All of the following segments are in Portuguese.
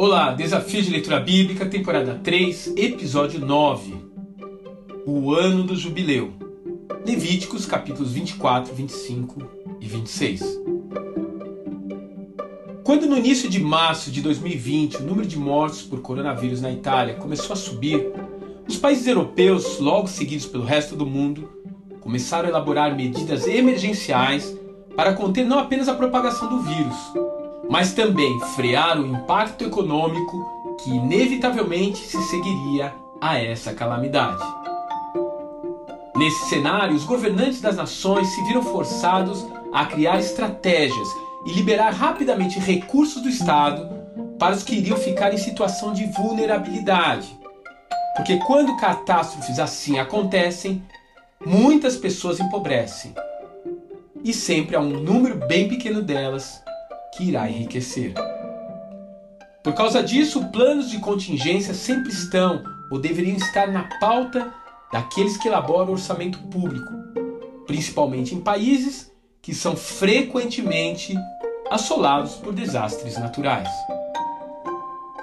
Olá, Desafio de Leitura Bíblica, temporada 3, episódio 9. O ano do jubileu. Levíticos, capítulos 24, 25 e 26. Quando no início de março de 2020 o número de mortos por coronavírus na Itália começou a subir, os países europeus, logo seguidos pelo resto do mundo, começaram a elaborar medidas emergenciais para conter não apenas a propagação do vírus, mas também frear o impacto econômico que inevitavelmente se seguiria a essa calamidade. Nesse cenário, os governantes das nações se viram forçados a criar estratégias e liberar rapidamente recursos do Estado para os que iriam ficar em situação de vulnerabilidade. Porque quando catástrofes assim acontecem, muitas pessoas empobrecem. E sempre há um número bem pequeno delas que irá enriquecer. Por causa disso, planos de contingência sempre estão ou deveriam estar na pauta daqueles que elaboram orçamento público, principalmente em países que são frequentemente assolados por desastres naturais.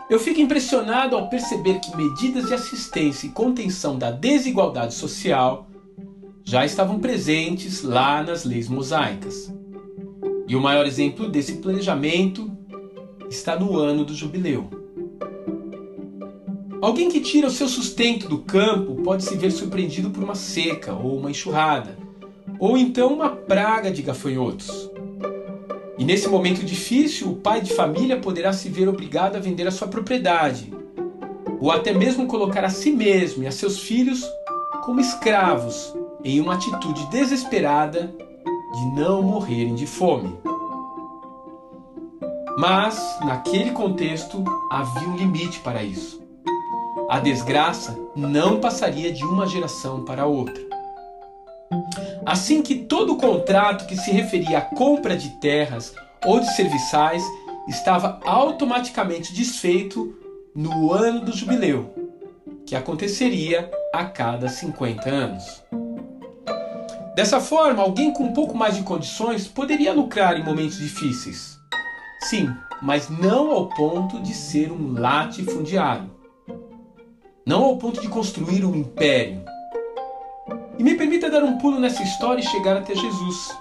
Eu fico impressionado ao perceber que medidas de assistência e contenção da desigualdade social já estavam presentes lá nas leis mosaicas. E o maior exemplo desse planejamento está no ano do jubileu. Alguém que tira o seu sustento do campo pode se ver surpreendido por uma seca ou uma enxurrada, ou então uma praga de gafanhotos. E nesse momento difícil, o pai de família poderá se ver obrigado a vender a sua propriedade, ou até mesmo colocar a si mesmo e a seus filhos como escravos em uma atitude desesperada de não morrerem de fome. Mas, naquele contexto, havia um limite para isso. A desgraça não passaria de uma geração para outra. Assim que todo contrato que se referia à compra de terras ou de serviçais estava automaticamente desfeito no ano do jubileu, que aconteceria a cada 50 anos. Dessa forma, alguém com um pouco mais de condições poderia lucrar em momentos difíceis. Sim, mas não ao ponto de ser um latifundiário. Não ao ponto de construir um império. E me permita dar um pulo nessa história e chegar até Jesus.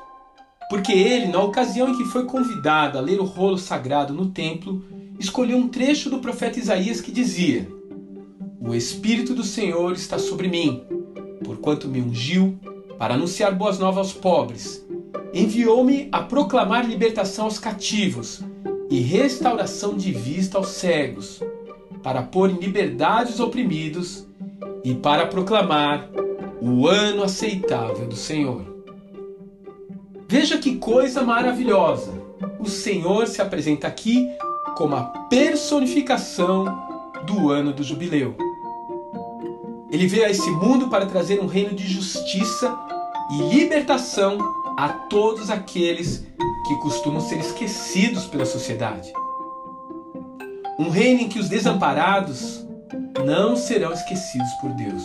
Porque ele, na ocasião em que foi convidado a ler o rolo sagrado no templo, escolheu um trecho do profeta Isaías que dizia: O Espírito do Senhor está sobre mim, porquanto me ungiu para anunciar boas novas aos pobres. Enviou-me a proclamar libertação aos cativos e restauração de vista aos cegos, para pôr em liberdade os oprimidos e para proclamar o ano aceitável do Senhor. Veja que coisa maravilhosa! O Senhor se apresenta aqui como a personificação do ano do jubileu. Ele veio a esse mundo para trazer um reino de justiça e libertação a todos aqueles que costumam ser esquecidos pela sociedade. Um reino em que os desamparados não serão esquecidos por Deus.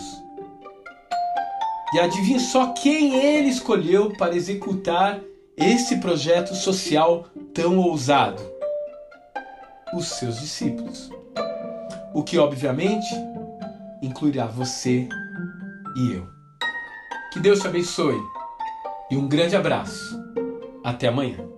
E adivinhe só quem ele escolheu para executar esse projeto social tão ousado? Os seus discípulos. O que, obviamente, incluirá você e eu. Que Deus te abençoe e um grande abraço. Até amanhã.